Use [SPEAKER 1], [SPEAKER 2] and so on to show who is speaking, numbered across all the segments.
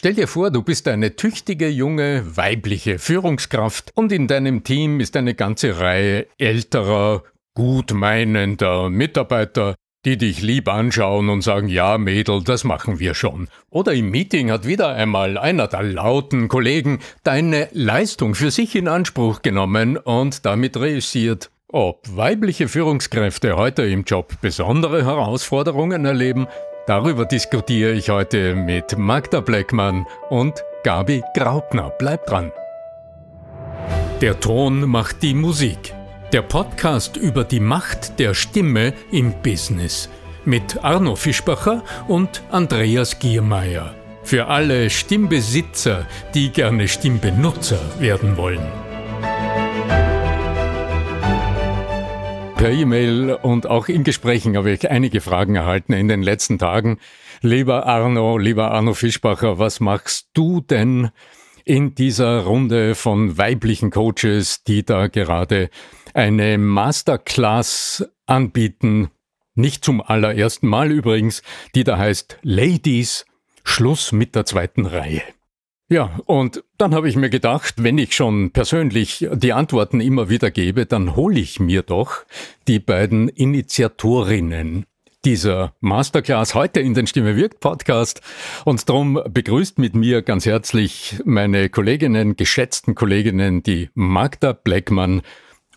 [SPEAKER 1] Stell dir vor, du bist eine tüchtige, junge, weibliche Führungskraft und in deinem Team ist eine ganze Reihe älterer, gutmeinender Mitarbeiter, die dich lieb anschauen und sagen, ja, Mädel, das machen wir schon. Oder im Meeting hat wieder einmal einer der lauten Kollegen deine Leistung für sich in Anspruch genommen und damit reüssiert. Ob weibliche Führungskräfte heute im Job besondere Herausforderungen erleben, darüber diskutiere ich heute mit Magda Bleckmann und Gabi Graupner. Bleibt dran. Der Ton macht die Musik. Der Podcast über die Macht der Stimme im Business mit Arno Fischbacher und Andreas Giermeier. Für alle Stimmbesitzer, die gerne Stimmbenutzer werden wollen. Per E-Mail und auch in Gesprächen habe ich einige Fragen erhalten in den letzten Tagen. Lieber Arno, lieber Arno Fischbacher, was machst du denn in dieser Runde von weiblichen Coaches, die da gerade eine Masterclass anbieten, nicht zum allerersten Mal übrigens, die da heißt Ladies, Schluss mit der zweiten Reihe. Ja, und dann habe ich mir gedacht, wenn ich schon persönlich die Antworten immer wieder gebe, dann hole ich mir doch die beiden Initiatorinnen dieser Masterclass heute in den Stimme wirkt Podcast. Und darum begrüßt mit mir ganz herzlich meine Kolleginnen, geschätzten Kolleginnen, die Magda Bleckmann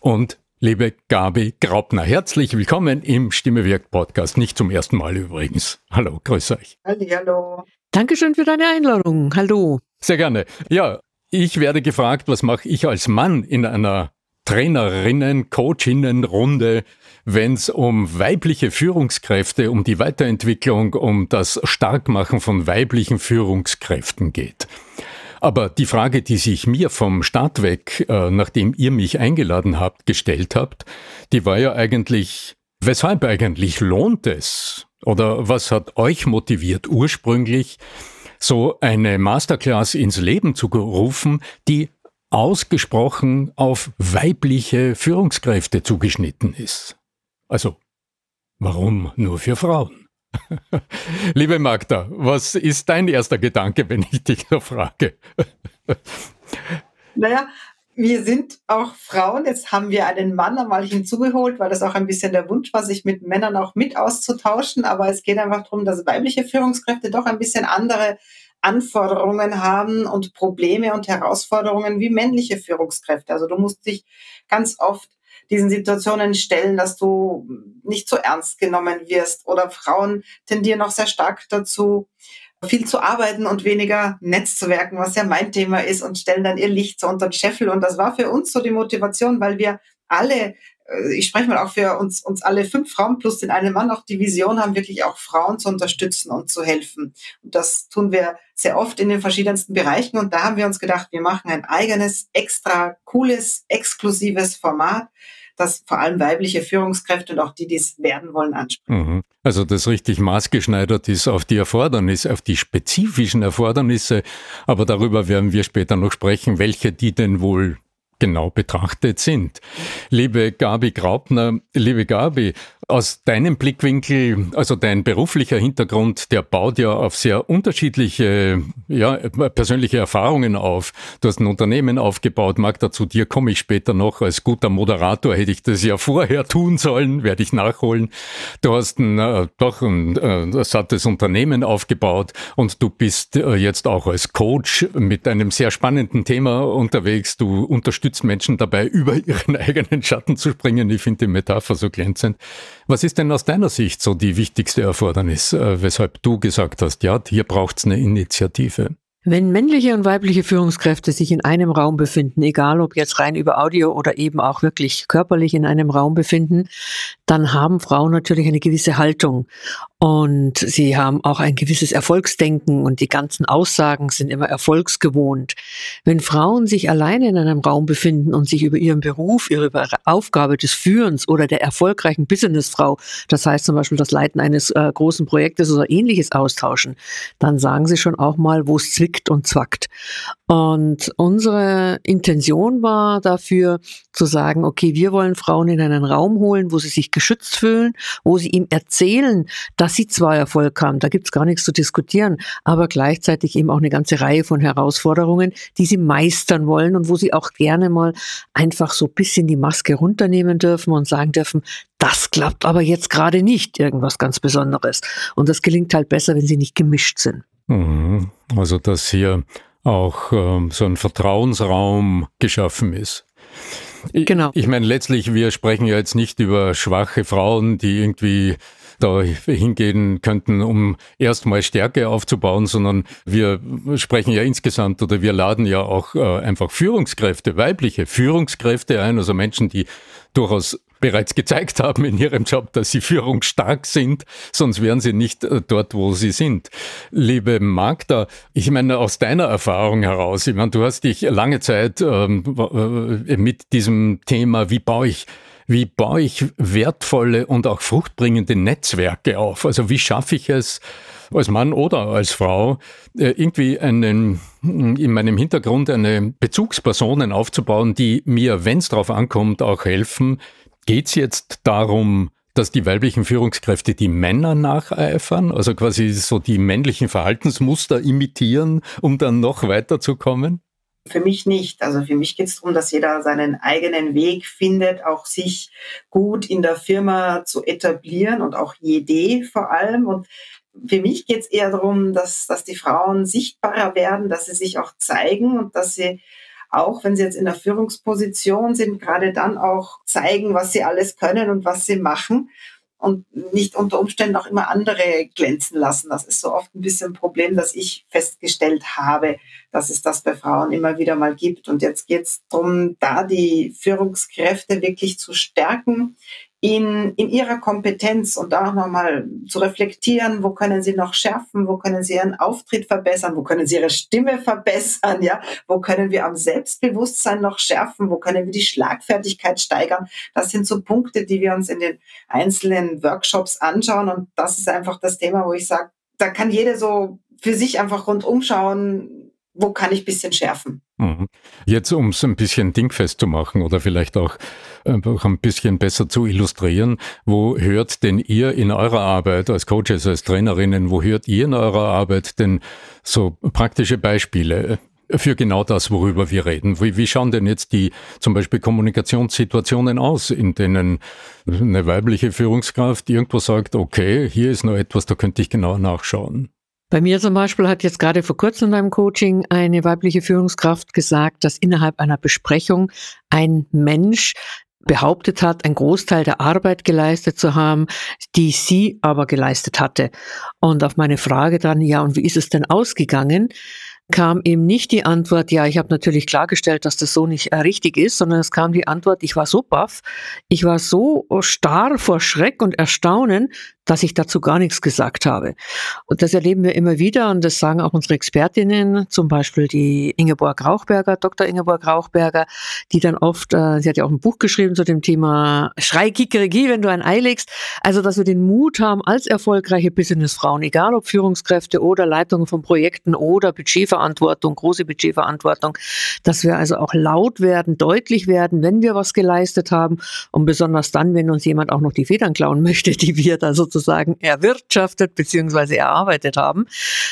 [SPEAKER 1] und liebe Gabi Graupner. Herzlich willkommen im Stimme wirkt Podcast. Nicht zum ersten Mal übrigens. Hallo, grüß euch.
[SPEAKER 2] Hallo. Dankeschön für deine Einladung. Hallo.
[SPEAKER 1] Sehr gerne. Ja, ich werde gefragt, was mache ich als Mann in einer Trainerinnen, Coachinnen Runde, wenn es um weibliche Führungskräfte, um die Weiterentwicklung, um das Starkmachen von weiblichen Führungskräften geht. Aber die Frage, die sich mir vom Start weg, äh, nachdem ihr mich eingeladen habt, gestellt habt, die war ja eigentlich, weshalb eigentlich lohnt es? Oder was hat euch motiviert ursprünglich, so eine Masterclass ins Leben zu rufen, die ausgesprochen auf weibliche Führungskräfte zugeschnitten ist? Also, warum nur für Frauen? Liebe Magda, was ist dein erster Gedanke, wenn ich dich da frage?
[SPEAKER 2] naja, wir sind auch Frauen. Jetzt haben wir einen Mann einmal hinzugeholt, weil das auch ein bisschen der Wunsch war, sich mit Männern auch mit auszutauschen. Aber es geht einfach darum, dass weibliche Führungskräfte doch ein bisschen andere Anforderungen haben und Probleme und Herausforderungen wie männliche Führungskräfte. Also du musst dich ganz oft diesen Situationen stellen, dass du nicht so ernst genommen wirst. Oder Frauen tendieren auch sehr stark dazu, viel zu arbeiten und weniger Netzwerken, was ja mein Thema ist, und stellen dann ihr Licht so unter den Scheffel. Und das war für uns so die Motivation, weil wir alle, äh, ich spreche mal auch für uns, uns alle fünf Frauen plus den einen Mann auch die Vision haben, wirklich auch Frauen zu unterstützen und zu helfen. Und das tun wir sehr oft in den verschiedensten Bereichen. Und da haben wir uns gedacht, wir machen ein eigenes, extra cooles, exklusives Format, das vor allem weibliche Führungskräfte und auch die, die es werden wollen, anspricht. Mhm.
[SPEAKER 1] Also das richtig maßgeschneidert ist auf die Erfordernisse, auf die spezifischen Erfordernisse. Aber darüber werden wir später noch sprechen, welche die denn wohl genau betrachtet sind. Liebe Gabi Graupner, liebe Gabi, aus deinem Blickwinkel, also dein beruflicher Hintergrund, der baut ja auf sehr unterschiedliche ja, persönliche Erfahrungen auf. Du hast ein Unternehmen aufgebaut, Magda, zu dir komme ich später noch. Als guter Moderator hätte ich das ja vorher tun sollen, werde ich nachholen. Du hast ein, äh, doch ein äh, sattes Unternehmen aufgebaut und du bist äh, jetzt auch als Coach mit einem sehr spannenden Thema unterwegs. Du unterstützt Menschen dabei, über ihren eigenen Schatten zu springen. Ich finde die Metapher so glänzend. Was ist denn aus deiner Sicht so die wichtigste Erfordernis, äh, weshalb du gesagt hast, ja, hier braucht es eine Initiative?
[SPEAKER 2] Wenn männliche und weibliche Führungskräfte sich in einem Raum befinden, egal ob jetzt rein über Audio oder eben auch wirklich körperlich in einem Raum befinden, dann haben Frauen natürlich eine gewisse Haltung und sie haben auch ein gewisses Erfolgsdenken und die ganzen Aussagen sind immer erfolgsgewohnt. Wenn Frauen sich alleine in einem Raum befinden und sich über ihren Beruf, ihre Aufgabe des Führens oder der erfolgreichen Businessfrau, das heißt zum Beispiel das Leiten eines äh, großen Projektes oder ähnliches austauschen, dann sagen sie schon auch mal, wo es zwickt und zwackt. Und unsere Intention war dafür zu sagen, okay, wir wollen Frauen in einen Raum holen, wo sie sich geschützt fühlen, wo sie ihm erzählen, dass
[SPEAKER 3] sie zwar Erfolg haben, da gibt's gar nichts zu diskutieren, aber gleichzeitig eben auch eine ganze Reihe von Herausforderungen, die sie meistern wollen und wo sie auch gerne mal einfach so bisschen die Maske runternehmen dürfen und sagen dürfen, das klappt aber jetzt gerade nicht, irgendwas ganz Besonderes. Und das gelingt halt besser, wenn sie nicht gemischt sind.
[SPEAKER 1] Mhm. Also, dass hier auch ähm, so ein Vertrauensraum geschaffen ist. Genau. Ich, ich meine, letztlich, wir sprechen ja jetzt nicht über schwache Frauen, die irgendwie da hingehen könnten, um erstmal Stärke aufzubauen, sondern wir sprechen ja insgesamt oder wir laden ja auch äh, einfach Führungskräfte, weibliche Führungskräfte ein, also Menschen, die durchaus bereits gezeigt haben in ihrem Job, dass sie führungsstark sind, sonst wären sie nicht äh, dort, wo sie sind. Liebe Magda, ich meine aus deiner Erfahrung heraus, ich meine, du hast dich lange Zeit ähm, äh, mit diesem Thema, wie baue ich wie baue ich wertvolle und auch fruchtbringende Netzwerke auf? Also wie schaffe ich es als Mann oder als Frau äh, irgendwie einen, in meinem Hintergrund eine Bezugspersonen aufzubauen, die mir, wenn es darauf ankommt, auch helfen, Geht es jetzt darum, dass die weiblichen Führungskräfte die Männer nacheifern, also quasi so die männlichen Verhaltensmuster imitieren, um dann noch weiterzukommen?
[SPEAKER 2] Für mich nicht. Also für mich geht es darum, dass jeder seinen eigenen Weg findet, auch sich gut in der Firma zu etablieren und auch jede vor allem. Und für mich geht es eher darum, dass, dass die Frauen sichtbarer werden, dass sie sich auch zeigen und dass sie auch wenn sie jetzt in der Führungsposition sind, gerade dann auch zeigen, was sie alles können und was sie machen und nicht unter Umständen auch immer andere glänzen lassen. Das ist so oft ein bisschen ein Problem, das ich festgestellt habe, dass es das bei Frauen immer wieder mal gibt. Und jetzt geht es darum, da die Führungskräfte wirklich zu stärken, in, in ihrer Kompetenz und auch nochmal zu reflektieren, wo können sie noch schärfen, wo können sie ihren Auftritt verbessern, wo können sie ihre Stimme verbessern, ja, wo können wir am Selbstbewusstsein noch schärfen, wo können wir die Schlagfertigkeit steigern. Das sind so Punkte, die wir uns in den einzelnen Workshops anschauen und das ist einfach das Thema, wo ich sage, da kann jeder so für sich einfach rundum schauen, wo kann ich ein bisschen schärfen.
[SPEAKER 1] Mhm. Jetzt, um es ein bisschen dingfest zu machen oder vielleicht auch einfach ein bisschen besser zu illustrieren, wo hört denn ihr in eurer Arbeit als Coaches, als Trainerinnen, wo hört ihr in eurer Arbeit denn so praktische Beispiele? für genau das, worüber wir reden. Wie, wie schauen denn jetzt die zum Beispiel Kommunikationssituationen aus, in denen eine weibliche Führungskraft irgendwo sagt, okay, hier ist noch etwas, da könnte ich genauer nachschauen?
[SPEAKER 3] Bei mir zum Beispiel hat jetzt gerade vor kurzem in meinem Coaching eine weibliche Führungskraft gesagt, dass innerhalb einer Besprechung ein Mensch behauptet hat, einen Großteil der Arbeit geleistet zu haben, die sie aber geleistet hatte. Und auf meine Frage dann, ja, und wie ist es denn ausgegangen? kam eben nicht die Antwort, ja, ich habe natürlich klargestellt, dass das so nicht äh, richtig ist, sondern es kam die Antwort, ich war so baff, ich war so starr vor Schreck und Erstaunen, dass ich dazu gar nichts gesagt habe. Und das erleben wir immer wieder und das sagen auch unsere Expertinnen, zum Beispiel die Ingeborg Rauchberger, Dr. Ingeborg Rauchberger, die dann oft, äh, sie hat ja auch ein Buch geschrieben zu dem Thema Schrei Kikeriki, wenn du ein Ei legst. Also, dass wir den Mut haben, als erfolgreiche Businessfrauen, egal ob Führungskräfte oder Leitungen von Projekten oder Budgetverantwortung, große Budgetverantwortung, dass wir also auch laut werden, deutlich werden, wenn wir was geleistet haben und besonders dann, wenn uns jemand auch noch die Federn klauen möchte, die wir da so sozusagen erwirtschaftet bzw. erarbeitet haben.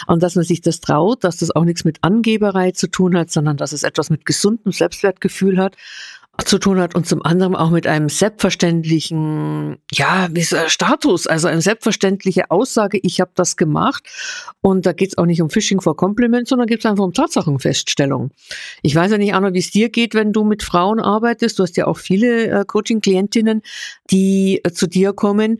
[SPEAKER 3] Und dass man sich das traut, dass das auch nichts mit Angeberei zu tun hat, sondern dass es etwas mit gesundem Selbstwertgefühl hat zu tun hat und zum anderen auch mit einem selbstverständlichen, ja, Status, also eine selbstverständliche Aussage, ich habe das gemacht. Und da geht es auch nicht um Phishing for Compliments, sondern geht es einfach um Tatsachenfeststellung. Ich weiß ja nicht, Anna, wie es dir geht, wenn du mit Frauen arbeitest. Du hast ja auch viele äh, Coaching-Klientinnen, die äh, zu dir kommen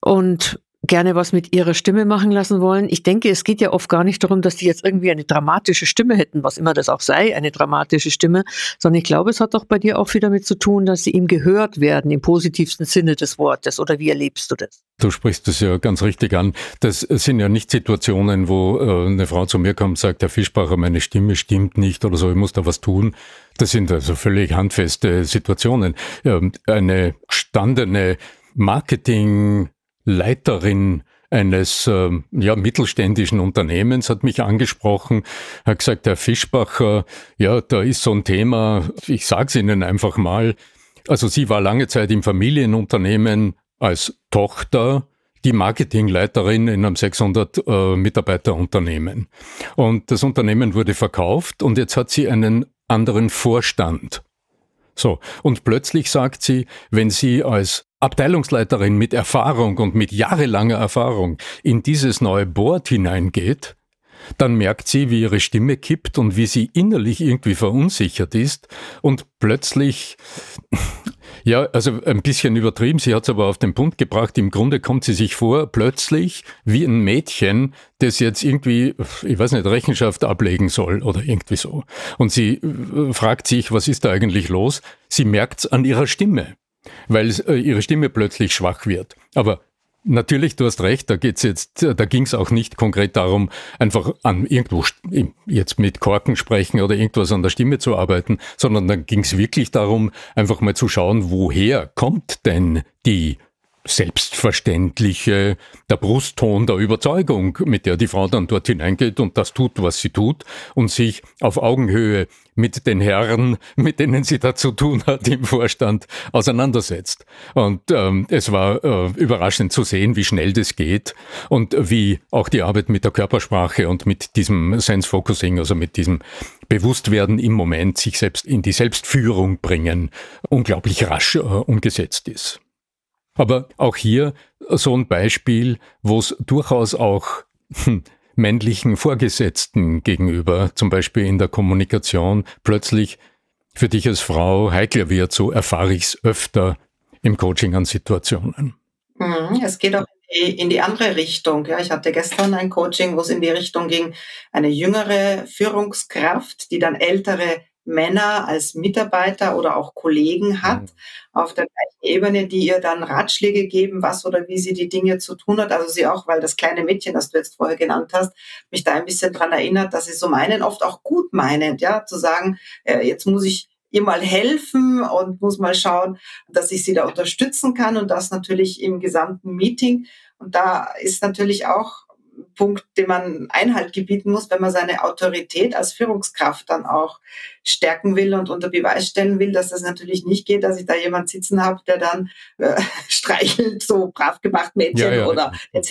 [SPEAKER 3] und gerne was mit ihrer Stimme machen lassen wollen. Ich denke, es geht ja oft gar nicht darum, dass die jetzt irgendwie eine dramatische Stimme hätten, was immer das auch sei, eine dramatische Stimme, sondern ich glaube, es hat doch bei dir auch viel damit zu tun, dass sie ihm gehört werden, im positivsten Sinne des Wortes. Oder wie erlebst du das?
[SPEAKER 1] Du sprichst es ja ganz richtig an. Das sind ja nicht Situationen, wo äh, eine Frau zu mir kommt und sagt, Herr Fischbacher, meine Stimme stimmt nicht oder so, ich muss da was tun. Das sind also völlig handfeste Situationen. Eine gestandene Marketing Leiterin eines äh, ja, mittelständischen Unternehmens hat mich angesprochen, hat gesagt, Herr Fischbacher, ja, da ist so ein Thema, ich sage es Ihnen einfach mal, also sie war lange Zeit im Familienunternehmen als Tochter die Marketingleiterin in einem 600 äh, Mitarbeiter Unternehmen. Und das Unternehmen wurde verkauft und jetzt hat sie einen anderen Vorstand. So. Und plötzlich sagt sie, wenn sie als Abteilungsleiterin mit Erfahrung und mit jahrelanger Erfahrung in dieses neue Board hineingeht, dann merkt sie, wie ihre Stimme kippt und wie sie innerlich irgendwie verunsichert ist und plötzlich, ja, also ein bisschen übertrieben, sie hat es aber auf den Punkt gebracht, im Grunde kommt sie sich vor, plötzlich wie ein Mädchen, das jetzt irgendwie, ich weiß nicht, Rechenschaft ablegen soll oder irgendwie so. Und sie äh, fragt sich, was ist da eigentlich los? Sie merkt es an ihrer Stimme weil äh, ihre Stimme plötzlich schwach wird. Aber Natürlich, du hast recht, da geht's jetzt, da ging es auch nicht konkret darum, einfach an irgendwo jetzt mit Korken sprechen oder irgendwas an der Stimme zu arbeiten, sondern da ging es wirklich darum, einfach mal zu schauen, woher kommt denn die selbstverständliche, der Brustton der Überzeugung, mit der die Frau dann dort hineingeht und das tut, was sie tut und sich auf Augenhöhe mit den Herren, mit denen sie da zu tun hat im Vorstand, auseinandersetzt. Und ähm, es war äh, überraschend zu sehen, wie schnell das geht und wie auch die Arbeit mit der Körpersprache und mit diesem Sense Focusing, also mit diesem Bewusstwerden im Moment, sich selbst in die Selbstführung bringen, unglaublich rasch äh, umgesetzt ist. Aber auch hier so ein Beispiel, wo es durchaus auch hm, männlichen Vorgesetzten gegenüber, zum Beispiel in der Kommunikation, plötzlich für dich als Frau heikler wird, so erfahre ich es öfter im Coaching an Situationen.
[SPEAKER 2] Mhm, es geht auch in die andere Richtung. Ja, ich hatte gestern ein Coaching, wo es in die Richtung ging, eine jüngere Führungskraft, die dann ältere Männer als Mitarbeiter oder auch Kollegen hat, mhm. auf der gleichen Ebene, die ihr dann Ratschläge geben, was oder wie sie die Dinge zu tun hat. Also sie auch, weil das kleine Mädchen, das du jetzt vorher genannt hast, mich da ein bisschen dran erinnert, dass sie so meinen, oft auch gut meinend, ja, zu sagen, äh, jetzt muss ich ihr mal helfen und muss mal schauen, dass ich sie da unterstützen kann und das natürlich im gesamten Meeting. Und da ist natürlich auch Punkt, dem man Einhalt gebieten muss, wenn man seine Autorität als Führungskraft dann auch stärken will und unter Beweis stellen will, dass das natürlich nicht geht, dass ich da jemand sitzen habe, der dann äh, streichelt, so brav gemacht Mädchen ja, ja. oder jetzt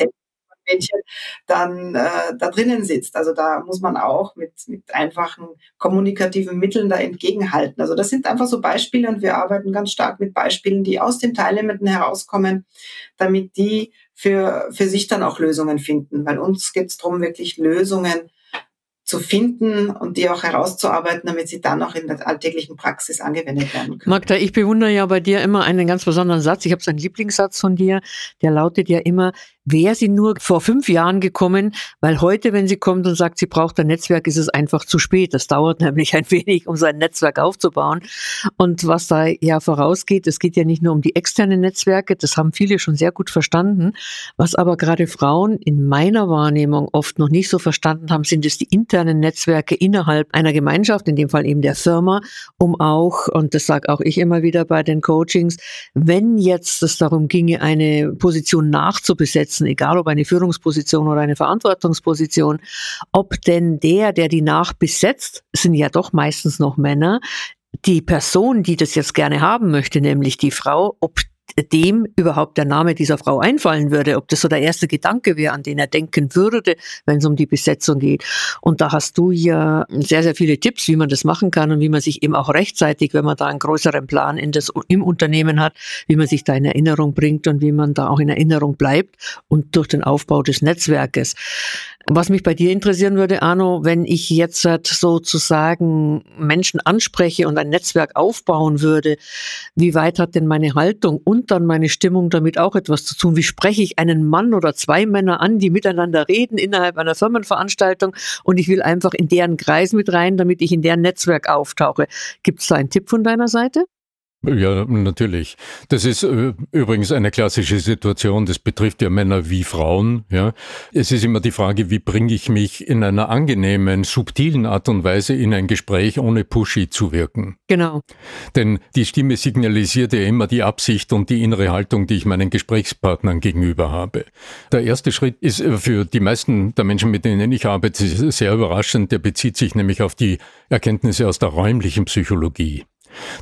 [SPEAKER 2] Mädchen dann äh, da drinnen sitzt. Also da muss man auch mit, mit einfachen kommunikativen Mitteln da entgegenhalten. Also das sind einfach so Beispiele und wir arbeiten ganz stark mit Beispielen, die aus den Teilelementen herauskommen, damit die für, für sich dann auch Lösungen finden. Weil uns geht es darum, wirklich Lösungen zu finden und die auch herauszuarbeiten, damit sie dann auch in der alltäglichen Praxis angewendet werden können.
[SPEAKER 3] Magda, ich bewundere ja bei dir immer einen ganz besonderen Satz. Ich habe so einen Lieblingssatz von dir, der lautet ja immer, wäre sie nur vor fünf Jahren gekommen, weil heute, wenn sie kommt und sagt, sie braucht ein Netzwerk, ist es einfach zu spät. Das dauert nämlich ein wenig, um so ein Netzwerk aufzubauen. Und was da ja vorausgeht, es geht ja nicht nur um die externen Netzwerke, das haben viele schon sehr gut verstanden. Was aber gerade Frauen in meiner Wahrnehmung oft noch nicht so verstanden haben, sind es die internen Netzwerke innerhalb einer Gemeinschaft, in dem Fall eben der Firma, um auch, und das sage auch ich immer wieder bei den Coachings, wenn jetzt es darum ginge, eine Position nachzubesetzen, besetzen, egal ob eine Führungsposition oder eine Verantwortungsposition, ob denn der, der die nachbesetzt, sind ja doch meistens noch Männer, die Person, die das jetzt gerne haben möchte, nämlich die Frau, ob dem überhaupt der Name dieser Frau einfallen würde, ob das so der erste Gedanke wäre, an den er denken würde, wenn es um die Besetzung geht. Und da hast du ja sehr, sehr viele Tipps, wie man das machen kann und wie man sich eben auch rechtzeitig, wenn man da einen größeren Plan in das, im Unternehmen hat, wie man sich da in Erinnerung bringt und wie man da auch in Erinnerung bleibt und durch den Aufbau des Netzwerkes. Was mich bei dir interessieren würde, Arno, wenn ich jetzt sozusagen Menschen anspreche und ein Netzwerk aufbauen würde, wie weit hat denn meine Haltung und dann meine Stimmung damit auch etwas zu tun? Wie spreche ich einen Mann oder zwei Männer an, die miteinander reden innerhalb einer Firmenveranstaltung und ich will einfach in deren Kreis mit rein, damit ich in deren Netzwerk auftauche? Gibt es da einen Tipp von deiner Seite?
[SPEAKER 1] Ja, natürlich. Das ist äh, übrigens eine klassische Situation. Das betrifft ja Männer wie Frauen. Ja, es ist immer die Frage, wie bringe ich mich in einer angenehmen, subtilen Art und Weise in ein Gespräch, ohne pushy zu wirken.
[SPEAKER 3] Genau.
[SPEAKER 1] Denn die Stimme signalisiert ja immer die Absicht und die innere Haltung, die ich meinen Gesprächspartnern gegenüber habe. Der erste Schritt ist äh, für die meisten der Menschen, mit denen ich arbeite, sehr überraschend. Der bezieht sich nämlich auf die Erkenntnisse aus der räumlichen Psychologie.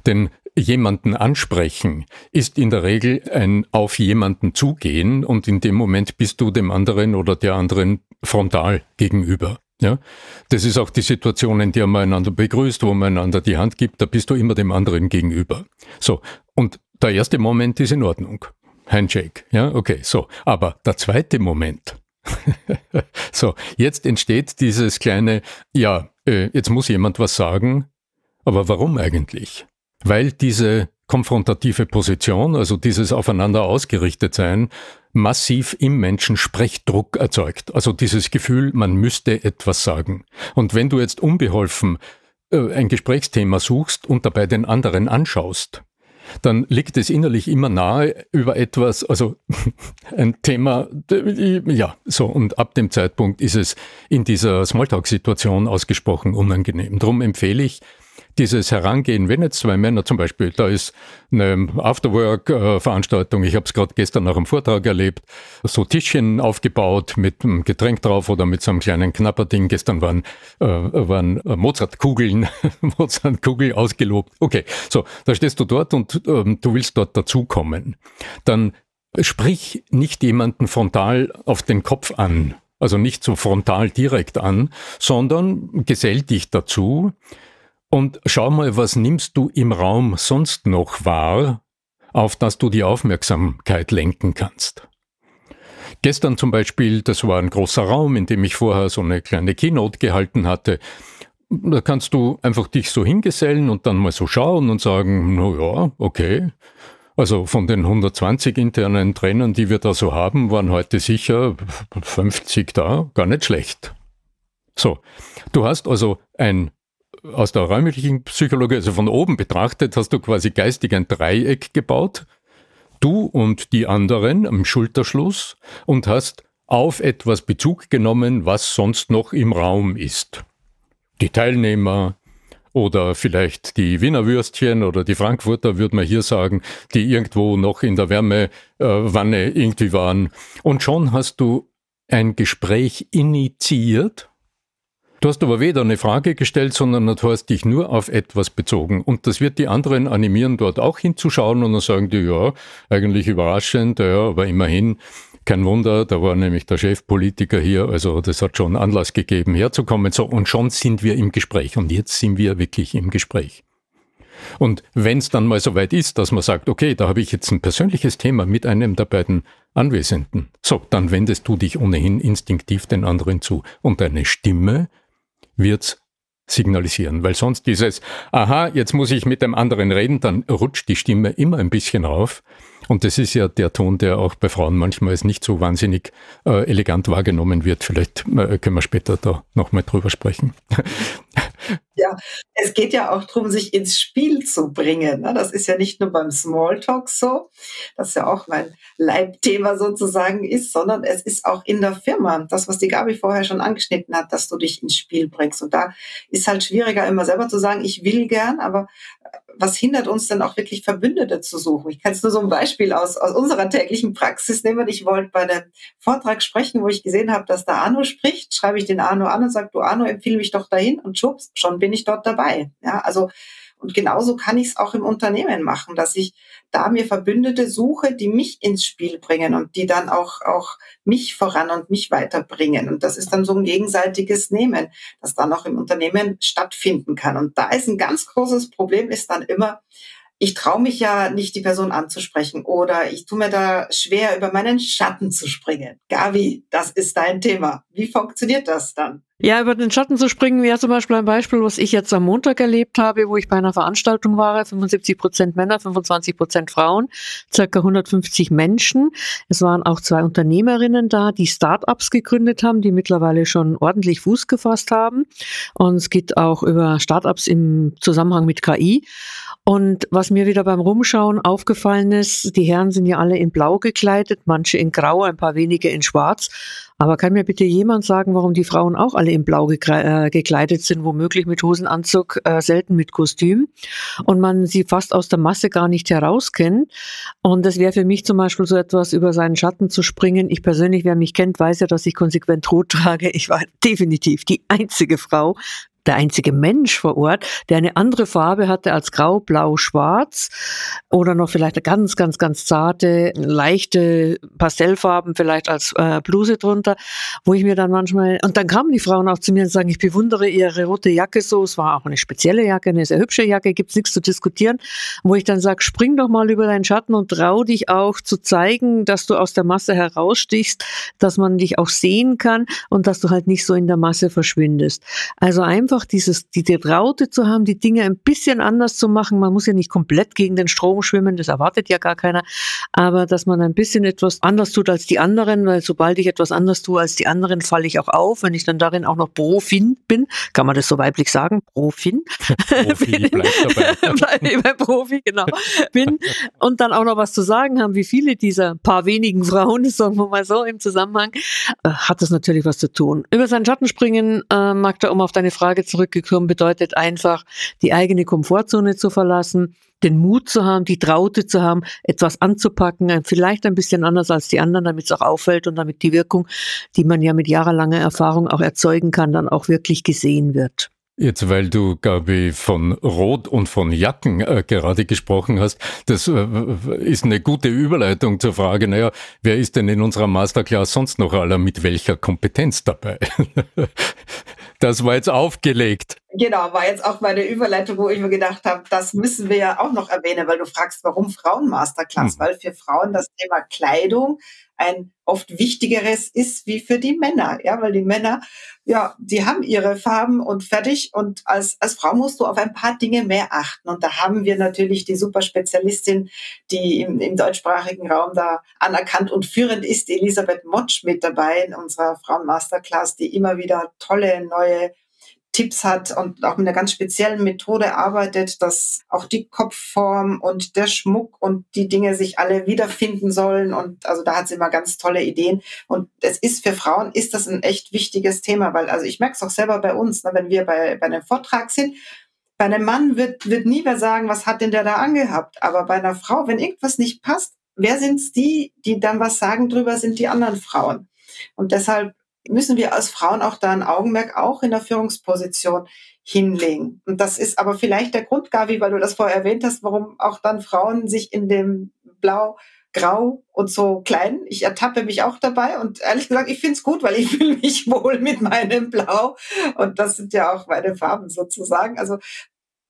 [SPEAKER 1] Denn jemanden ansprechen ist in der Regel ein auf jemanden zugehen und in dem Moment bist du dem anderen oder der anderen frontal gegenüber. Ja, das ist auch die Situation, in der man einander begrüßt, wo man einander die Hand gibt, da bist du immer dem anderen gegenüber. So. Und der erste Moment ist in Ordnung. Handshake. Ja, okay, so. Aber der zweite Moment. so, jetzt entsteht dieses kleine, ja, äh, jetzt muss jemand was sagen. Aber warum eigentlich? Weil diese konfrontative Position, also dieses aufeinander ausgerichtet sein, massiv im Menschen Sprechdruck erzeugt. Also dieses Gefühl, man müsste etwas sagen. Und wenn du jetzt unbeholfen äh, ein Gesprächsthema suchst und dabei den anderen anschaust, dann liegt es innerlich immer nahe über etwas, also ein Thema, ja, so, und ab dem Zeitpunkt ist es in dieser Smalltalk-Situation ausgesprochen unangenehm. Darum empfehle ich, dieses Herangehen, wenn jetzt zwei Männer zum Beispiel, da ist eine Afterwork-Veranstaltung, ich habe es gerade gestern nach einem Vortrag erlebt, so Tischchen aufgebaut mit einem Getränk drauf oder mit so einem kleinen Knapperding. Gestern waren, äh, waren Mozart-Kugeln, Mozart-Kugel ausgelobt. Okay, so, da stehst du dort und ähm, du willst dort dazukommen. Dann sprich nicht jemanden frontal auf den Kopf an, also nicht so frontal direkt an, sondern gesell dich dazu, und schau mal, was nimmst du im Raum sonst noch wahr, auf das du die Aufmerksamkeit lenken kannst. Gestern zum Beispiel, das war ein großer Raum, in dem ich vorher so eine kleine Keynote gehalten hatte. Da kannst du einfach dich so hingesellen und dann mal so schauen und sagen, na ja, okay. Also von den 120 internen Trainern, die wir da so haben, waren heute sicher 50 da, gar nicht schlecht. So, du hast also ein aus der räumlichen Psychologie, also von oben betrachtet, hast du quasi geistig ein Dreieck gebaut, du und die anderen am Schulterschluss und hast auf etwas Bezug genommen, was sonst noch im Raum ist. Die Teilnehmer oder vielleicht die Wiener Würstchen oder die Frankfurter, würde man hier sagen, die irgendwo noch in der Wärmewanne irgendwie waren. Und schon hast du ein Gespräch initiiert Du hast aber weder eine Frage gestellt, sondern du hast dich nur auf etwas bezogen. Und das wird die anderen animieren, dort auch hinzuschauen und dann sagen die, ja, eigentlich überraschend, ja, aber immerhin, kein Wunder, da war nämlich der Chefpolitiker hier, also das hat schon Anlass gegeben, herzukommen. So, und schon sind wir im Gespräch. Und jetzt sind wir wirklich im Gespräch. Und wenn es dann mal so weit ist, dass man sagt, okay, da habe ich jetzt ein persönliches Thema mit einem der beiden Anwesenden, so, dann wendest du dich ohnehin instinktiv den anderen zu. Und deine Stimme wird's signalisieren, weil sonst dieses, aha, jetzt muss ich mit dem anderen reden, dann rutscht die Stimme immer ein bisschen rauf. Und das ist ja der Ton, der auch bei Frauen manchmal als nicht so wahnsinnig äh, elegant wahrgenommen wird. Vielleicht äh, können wir später da nochmal drüber sprechen.
[SPEAKER 2] Ja, es geht ja auch darum, sich ins Spiel zu bringen. Ne? Das ist ja nicht nur beim Smalltalk so, das ja auch mein Leibthema sozusagen ist, sondern es ist auch in der Firma. Das, was die Gabi vorher schon angeschnitten hat, dass du dich ins Spiel bringst. Und da ist halt schwieriger, immer selber zu sagen, ich will gern, aber was hindert uns denn auch wirklich Verbündete zu suchen? Ich kann es nur so ein Beispiel aus, aus unserer täglichen Praxis nehmen. Ich wollte bei dem Vortrag sprechen, wo ich gesehen habe, dass da Arno spricht, schreibe ich den Arno an und sage, du Arno, empfehle mich doch dahin und schubst, schon bin ich dort dabei. Ja, also und genauso kann ich es auch im Unternehmen machen, dass ich da mir Verbündete suche, die mich ins Spiel bringen und die dann auch, auch mich voran und mich weiterbringen. Und das ist dann so ein gegenseitiges Nehmen, das dann auch im Unternehmen stattfinden kann. Und da ist ein ganz großes Problem, ist dann immer, ich traue mich ja nicht, die Person anzusprechen oder ich tue mir da schwer, über meinen Schatten zu springen. Gavi, das ist dein Thema. Wie funktioniert das dann?
[SPEAKER 3] Ja, über den Schatten zu springen wäre zum Beispiel ein Beispiel, was ich jetzt am Montag erlebt habe, wo ich bei einer Veranstaltung war, 75 Prozent Männer, 25 Prozent Frauen, circa 150 Menschen. Es waren auch zwei Unternehmerinnen da, die Start-ups gegründet haben, die mittlerweile schon ordentlich Fuß gefasst haben. Und es geht auch über Start-ups im Zusammenhang mit KI. Und was mir wieder beim Rumschauen aufgefallen ist, die Herren sind ja alle in Blau gekleidet, manche in Grau, ein paar wenige in Schwarz. Aber kann mir bitte jemand sagen, warum die Frauen auch alle in Blau äh, gekleidet sind, womöglich mit Hosenanzug, äh, selten mit Kostüm und man sie fast aus der Masse gar nicht herauskennt? Und das wäre für mich zum Beispiel so etwas, über seinen Schatten zu springen. Ich persönlich, wer mich kennt, weiß ja, dass ich konsequent rot trage. Ich war definitiv die einzige Frau, der einzige Mensch vor Ort, der eine andere Farbe hatte als grau, blau, schwarz oder noch vielleicht eine ganz, ganz, ganz zarte, leichte Pastellfarben vielleicht als äh, Bluse drunter, wo ich mir dann manchmal, und dann kamen die Frauen auch zu mir und sagen, ich bewundere ihre rote Jacke so, es war auch eine spezielle Jacke, eine sehr hübsche Jacke, gibt's nichts zu diskutieren, wo ich dann sage, spring doch mal über deinen Schatten und trau dich auch zu zeigen, dass du aus der Masse herausstichst, dass man dich auch sehen kann und dass du halt nicht so in der Masse verschwindest. Also einfach dieses, die, die Traute zu haben, die Dinge ein bisschen anders zu machen. Man muss ja nicht komplett gegen den Strom schwimmen, das erwartet ja gar keiner, aber dass man ein bisschen etwas anders tut als die anderen, weil sobald ich etwas anders tue als die anderen, falle ich auch auf. Wenn ich dann darin auch noch Profin bin, kann man das so weiblich sagen, Profin. Profi, bleib dabei. bleib Profi, genau. Bin und dann auch noch was zu sagen haben, wie viele dieser paar wenigen Frauen, sagen wir mal so im Zusammenhang, äh, hat das natürlich was zu tun. Über seinen Schatten springen, äh, Magda, um auf deine Frage zurückgekommen, bedeutet einfach, die eigene Komfortzone zu verlassen, den Mut zu haben, die Traute zu haben, etwas anzupacken, vielleicht ein bisschen anders als die anderen, damit es auch auffällt und damit die Wirkung, die man ja mit jahrelanger Erfahrung auch erzeugen kann, dann auch wirklich gesehen wird.
[SPEAKER 1] Jetzt, weil du, Gabi, von Rot und von Jacken äh, gerade gesprochen hast, das äh, ist eine gute Überleitung zur Frage, naja, wer ist denn in unserer Masterclass sonst noch aller mit welcher Kompetenz dabei? das war jetzt aufgelegt.
[SPEAKER 2] Genau, war jetzt auch meine Überleitung, wo ich mir gedacht habe, das müssen wir ja auch noch erwähnen, weil du fragst, warum Frauen-Masterclass? Hm. Weil für Frauen das Thema Kleidung ein oft wichtigeres ist wie für die Männer, ja, weil die Männer, ja, die haben ihre Farben und fertig und als, als Frau musst du auf ein paar Dinge mehr achten und da haben wir natürlich die Superspezialistin, die im, im deutschsprachigen Raum da anerkannt und führend ist, Elisabeth Motsch mit dabei in unserer Frauen-Masterclass, die immer wieder tolle neue Tipps hat und auch mit einer ganz speziellen Methode arbeitet, dass auch die Kopfform und der Schmuck und die Dinge sich alle wiederfinden sollen. Und also da hat sie immer ganz tolle Ideen. Und es ist für Frauen ist das ein echt wichtiges Thema, weil also ich merke es auch selber bei uns, ne, wenn wir bei, bei einem Vortrag sind, bei einem Mann wird, wird nie mehr sagen, was hat denn der da angehabt? Aber bei einer Frau, wenn irgendwas nicht passt, wer sind's die, die dann was sagen drüber, sind die anderen Frauen. Und deshalb müssen wir als Frauen auch da ein Augenmerk auch in der Führungsposition hinlegen. Und das ist aber vielleicht der Grund, Gavi, weil du das vorher erwähnt hast, warum auch dann Frauen sich in dem Blau, Grau und so klein. Ich ertappe mich auch dabei und ehrlich gesagt, ich finde es gut, weil ich fühle mich wohl mit meinem Blau. Und das sind ja auch meine Farben sozusagen. Also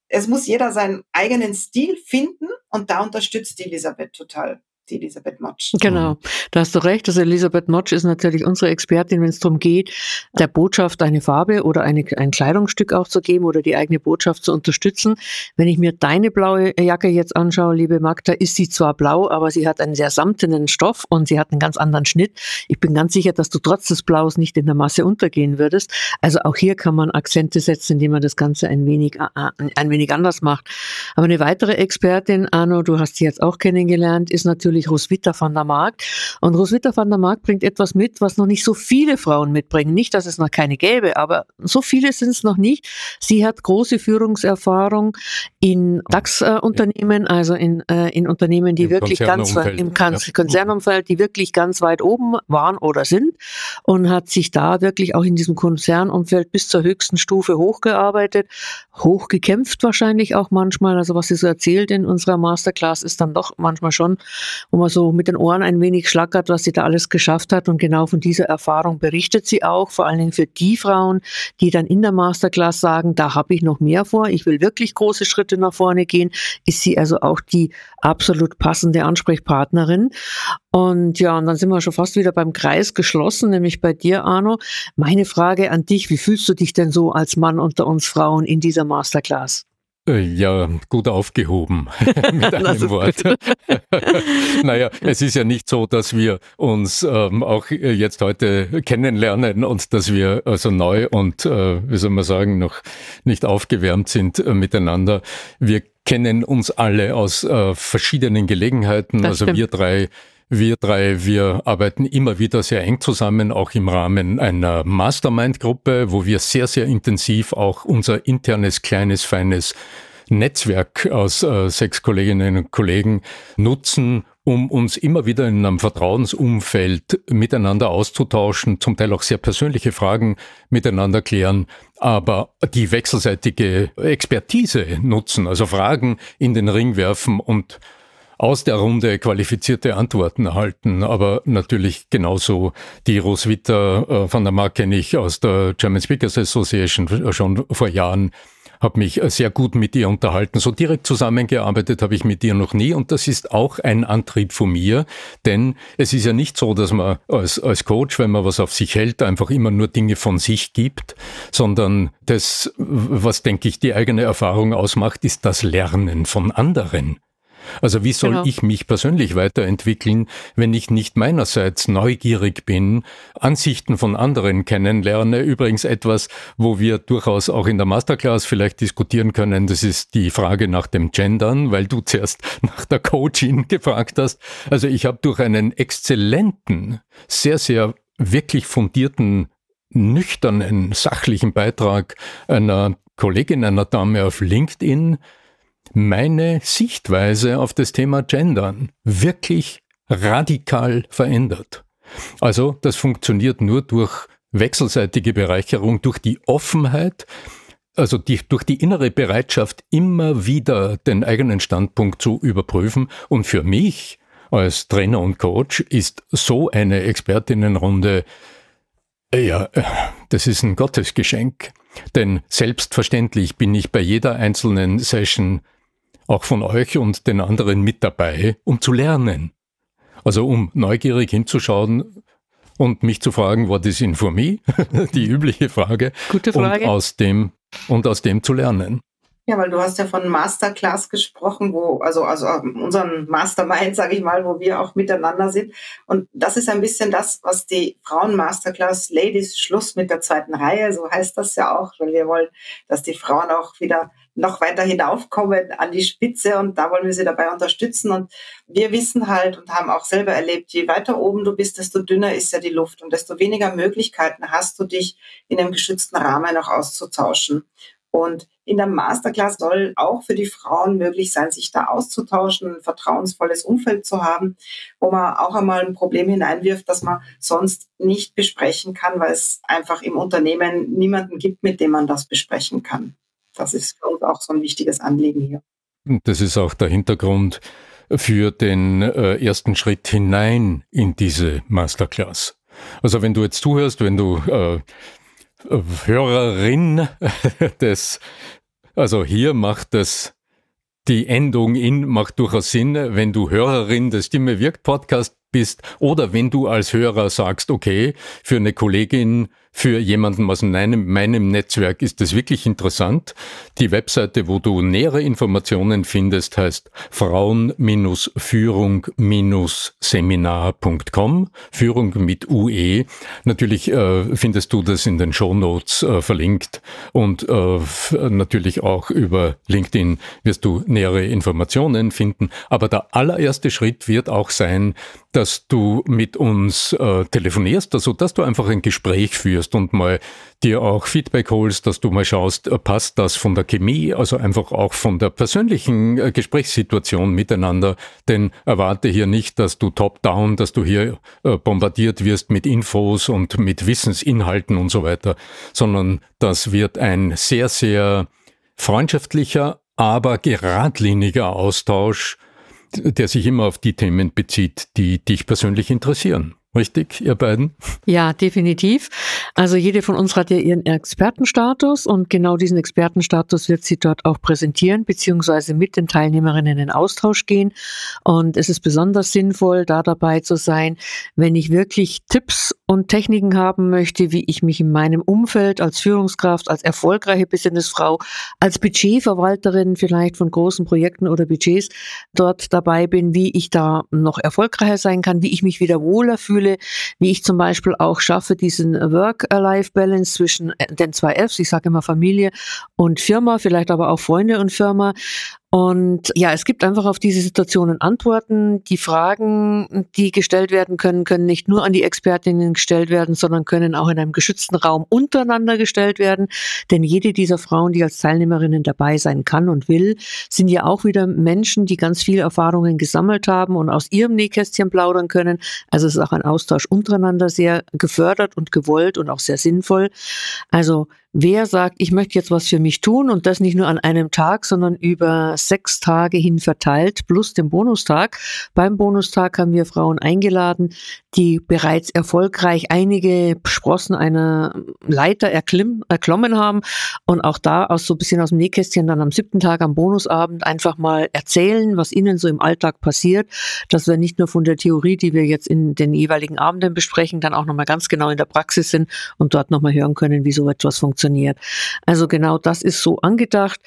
[SPEAKER 2] es muss jeder seinen eigenen Stil finden und da unterstützt Elisabeth total die Elisabeth Motsch.
[SPEAKER 3] Genau, mhm. da hast du recht. Also Elisabeth Motsch ist natürlich unsere Expertin, wenn es darum geht, der Botschaft eine Farbe oder eine, ein Kleidungsstück auch zu geben oder die eigene Botschaft zu unterstützen. Wenn ich mir deine blaue Jacke jetzt anschaue, liebe Magda, ist sie zwar blau, aber sie hat einen sehr samtenen Stoff und sie hat einen ganz anderen Schnitt. Ich bin ganz sicher, dass du trotz des Blaus nicht in der Masse untergehen würdest. Also auch hier kann man Akzente setzen, indem man das Ganze ein wenig, äh, ein wenig anders macht. Aber eine weitere Expertin, Arno, du hast sie jetzt auch kennengelernt, ist natürlich natürlich Roswitha van der Mark. Und Roswitha van der Mark bringt etwas mit, was noch nicht so viele Frauen mitbringen. Nicht, dass es noch keine gäbe, aber so viele sind es noch nicht. Sie hat große Führungserfahrung in DAX-Unternehmen, also in, äh, in Unternehmen, die Im wirklich ganz im Konzernumfeld, die wirklich ganz weit oben waren oder sind und hat sich da wirklich auch in diesem Konzernumfeld bis zur höchsten Stufe hochgearbeitet, hochgekämpft wahrscheinlich auch manchmal. Also was sie so erzählt in unserer Masterclass ist dann doch manchmal schon wo man so mit den Ohren ein wenig schlackert, was sie da alles geschafft hat. Und genau von dieser Erfahrung berichtet sie auch, vor allen Dingen für die Frauen, die dann in der Masterclass sagen, da habe ich noch mehr vor, ich will wirklich große Schritte nach vorne gehen, ist sie also auch die absolut passende Ansprechpartnerin. Und ja, und dann sind wir schon fast wieder beim Kreis geschlossen, nämlich bei dir, Arno. Meine Frage an dich, wie fühlst du dich denn so als Mann unter uns Frauen in dieser Masterclass?
[SPEAKER 1] Äh, ja, gut aufgehoben mit einem Wort. naja, es ist ja nicht so, dass wir uns ähm, auch äh, jetzt heute kennenlernen und dass wir also neu und, äh, wie soll man sagen, noch nicht aufgewärmt sind äh, miteinander. Wir kennen uns alle aus äh, verschiedenen Gelegenheiten. Das also stimmt. wir drei wir drei, wir arbeiten immer wieder sehr eng zusammen, auch im Rahmen einer Mastermind-Gruppe, wo wir sehr, sehr intensiv auch unser internes, kleines, feines Netzwerk aus äh, sechs Kolleginnen und Kollegen nutzen, um uns immer wieder in einem Vertrauensumfeld miteinander auszutauschen, zum Teil auch sehr persönliche Fragen miteinander klären, aber die wechselseitige Expertise nutzen, also Fragen in den Ring werfen und aus der Runde qualifizierte Antworten erhalten, aber natürlich genauso die Roswitha äh, von der Mark kenne ich aus der German Speakers Association schon vor Jahren habe mich äh, sehr gut mit ihr unterhalten. So direkt zusammengearbeitet habe ich mit ihr noch nie und das ist auch ein Antrieb von mir, denn es ist ja nicht so, dass man als, als Coach, wenn man was auf sich hält, einfach immer nur Dinge von sich gibt, sondern das, was denke ich die eigene Erfahrung ausmacht, ist das Lernen von anderen. Also wie soll genau. ich mich persönlich weiterentwickeln, wenn ich nicht meinerseits neugierig bin, Ansichten von anderen kennenlerne? Übrigens etwas, wo wir durchaus auch in der Masterclass vielleicht diskutieren können, das ist die Frage nach dem Gendern, weil du zuerst nach der Coaching gefragt hast. Also ich habe durch einen exzellenten, sehr, sehr wirklich fundierten nüchternen, sachlichen Beitrag einer Kollegin, einer Dame auf LinkedIn meine Sichtweise auf das Thema Gendern wirklich radikal verändert. Also das funktioniert nur durch wechselseitige Bereicherung, durch die Offenheit, also die, durch die innere Bereitschaft, immer wieder den eigenen Standpunkt zu überprüfen. Und für mich als Trainer und Coach ist so eine Expertinnenrunde, ja, das ist ein Gottesgeschenk. Denn selbstverständlich bin ich bei jeder einzelnen Session auch von euch und den anderen mit dabei, um zu lernen. Also um neugierig hinzuschauen und mich zu fragen, what is in for me? Die übliche Frage.
[SPEAKER 3] Gute Frage.
[SPEAKER 1] Und aus dem, und aus dem zu lernen.
[SPEAKER 2] Ja, weil du hast ja von Masterclass gesprochen, wo, also, also unseren Mastermind, sage ich mal, wo wir auch miteinander sind. Und das ist ein bisschen das, was die Frauen Masterclass Ladies Schluss mit der zweiten Reihe, so heißt das ja auch, weil wir wollen, dass die Frauen auch wieder noch weiter hinaufkommen an die Spitze und da wollen wir sie dabei unterstützen. Und wir wissen halt und haben auch selber erlebt, je weiter oben du bist, desto dünner ist ja die Luft und desto weniger Möglichkeiten hast du dich in einem geschützten Rahmen noch auszutauschen. Und in der Masterclass soll auch für die Frauen möglich sein, sich da auszutauschen, ein vertrauensvolles Umfeld zu haben, wo man auch einmal ein Problem hineinwirft, das man sonst nicht besprechen kann, weil es einfach im Unternehmen niemanden gibt, mit dem man das besprechen kann. Das ist für uns auch so ein wichtiges Anliegen hier.
[SPEAKER 1] Das ist auch der Hintergrund für den äh, ersten Schritt hinein in diese Masterclass. Also wenn du jetzt zuhörst, wenn du äh, Hörerin des, also hier macht das die Endung in macht durchaus Sinn, wenn du Hörerin des Stimme wirkt Podcast bist oder wenn du als Hörer sagst, okay, für eine Kollegin für jemanden aus meinem, meinem Netzwerk ist das wirklich interessant. Die Webseite, wo du nähere Informationen findest, heißt frauen-führung-seminar.com. Führung mit UE. Natürlich äh, findest du das in den Shownotes äh, verlinkt und äh, natürlich auch über LinkedIn wirst du nähere Informationen finden. Aber der allererste Schritt wird auch sein, dass du mit uns äh, telefonierst, also dass du einfach ein Gespräch führst und mal dir auch Feedback holst, dass du mal schaust, äh, passt das von der Chemie, also einfach auch von der persönlichen äh, Gesprächssituation miteinander. Denn erwarte hier nicht, dass du top-down, dass du hier äh, bombardiert wirst mit Infos und mit Wissensinhalten und so weiter, sondern das wird ein sehr, sehr freundschaftlicher, aber geradliniger Austausch der sich immer auf die Themen bezieht, die dich persönlich interessieren. Richtig, ihr beiden?
[SPEAKER 3] Ja, definitiv. Also jede von uns hat ja ihren Expertenstatus und genau diesen Expertenstatus wird sie dort auch präsentieren, beziehungsweise mit den Teilnehmerinnen in Austausch gehen. Und es ist besonders sinnvoll, da dabei zu sein, wenn ich wirklich Tipps und Techniken haben möchte, wie ich mich in meinem Umfeld als Führungskraft, als erfolgreiche Businessfrau, als Budgetverwalterin vielleicht von großen Projekten oder Budgets dort dabei bin, wie ich da noch erfolgreicher sein kann, wie ich mich wieder wohler fühle, wie ich zum Beispiel auch schaffe, diesen Work-Life-Balance zwischen den zwei Fs, ich sage immer Familie und Firma, vielleicht aber auch Freunde und Firma Und ja, es gibt einfach auf diese Situationen Antworten. Die Fragen, die gestellt werden können, können nicht nur an die Expertinnen gestellt werden, sondern können auch in einem geschützten Raum untereinander gestellt werden. Denn jede dieser Frauen, die als Teilnehmerinnen dabei sein kann und will, sind ja auch wieder Menschen, die ganz viele Erfahrungen gesammelt haben und aus ihrem Nähkästchen plaudern können. Also es ist auch ein Austausch untereinander sehr gefördert und gewollt und auch sehr sinnvoll. Also Wer sagt, ich möchte jetzt was für mich tun und das nicht nur an einem Tag, sondern über sechs Tage hin verteilt, plus den Bonustag. Beim Bonustag haben wir Frauen eingeladen, die bereits erfolgreich einige Sprossen einer Leiter erklimm, erklommen haben und auch da aus so ein bisschen aus dem Nähkästchen dann am siebten Tag am Bonusabend einfach mal erzählen, was ihnen so im Alltag passiert, dass wir nicht nur von der Theorie, die wir jetzt in den jeweiligen Abenden besprechen, dann auch nochmal ganz genau in der Praxis sind und dort nochmal hören können, wie so etwas funktioniert funktioniert. Also genau das ist so angedacht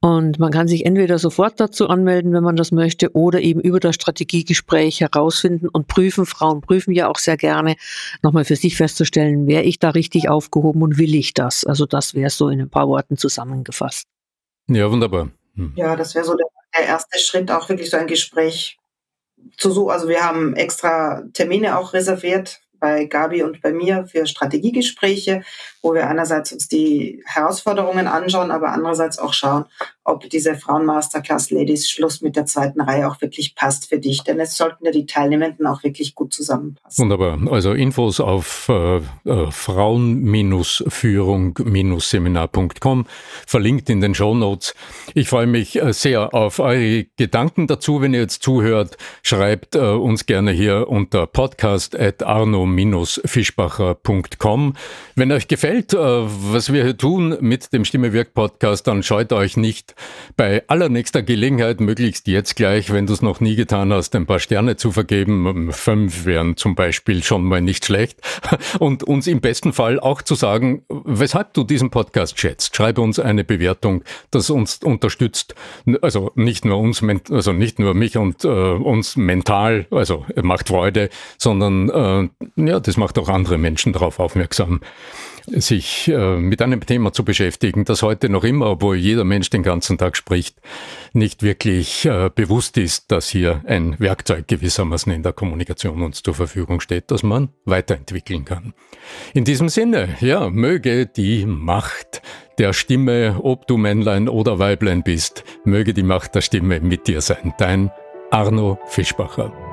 [SPEAKER 3] und man kann sich entweder sofort dazu anmelden, wenn man das möchte, oder eben über das Strategiegespräch herausfinden und prüfen. Frauen prüfen ja auch sehr gerne, nochmal für sich festzustellen, wäre ich da richtig aufgehoben und will ich das? Also das wäre so in ein paar Worten zusammengefasst.
[SPEAKER 1] Ja, wunderbar.
[SPEAKER 2] Hm. Ja, das wäre so der, der erste Schritt, auch wirklich so ein Gespräch zu so. Also wir haben extra Termine auch reserviert bei Gabi und bei mir für Strategiegespräche, wo wir einerseits uns die Herausforderungen anschauen, aber andererseits auch schauen, ob diese Frauen-Masterclass Ladies Schluss mit der zweiten Reihe auch wirklich passt für dich. Denn es sollten ja die Teilnehmenden auch wirklich gut zusammenpassen.
[SPEAKER 1] Wunderbar. Also Infos auf äh, äh, Frauen-Führung-Seminar.com, verlinkt in den Show Notes. Ich freue mich äh, sehr auf eure Gedanken dazu, wenn ihr jetzt zuhört. Schreibt äh, uns gerne hier unter podcast at arno-fischbacher.com. Wenn euch gefällt, äh, was wir hier tun mit dem Stimmewirk Podcast, dann scheut euch nicht bei allernächster Gelegenheit, möglichst jetzt gleich, wenn du es noch nie getan hast, ein paar Sterne zu vergeben. Fünf wären zum Beispiel schon mal nicht schlecht. Und uns im besten Fall auch zu sagen, weshalb du diesen Podcast schätzt. Schreibe uns eine Bewertung, das uns unterstützt. Also nicht nur uns, also nicht nur mich und äh, uns mental, also macht Freude, sondern äh, ja, das macht auch andere Menschen darauf aufmerksam sich äh, mit einem Thema zu beschäftigen, das heute noch immer, obwohl jeder Mensch den ganzen Tag spricht, nicht wirklich äh, bewusst ist, dass hier ein Werkzeug gewissermaßen in der Kommunikation uns zur Verfügung steht, das man weiterentwickeln kann. In diesem Sinne, ja, möge die Macht der Stimme, ob du Männlein oder Weiblein bist, möge die Macht der Stimme mit dir sein. Dein Arno Fischbacher.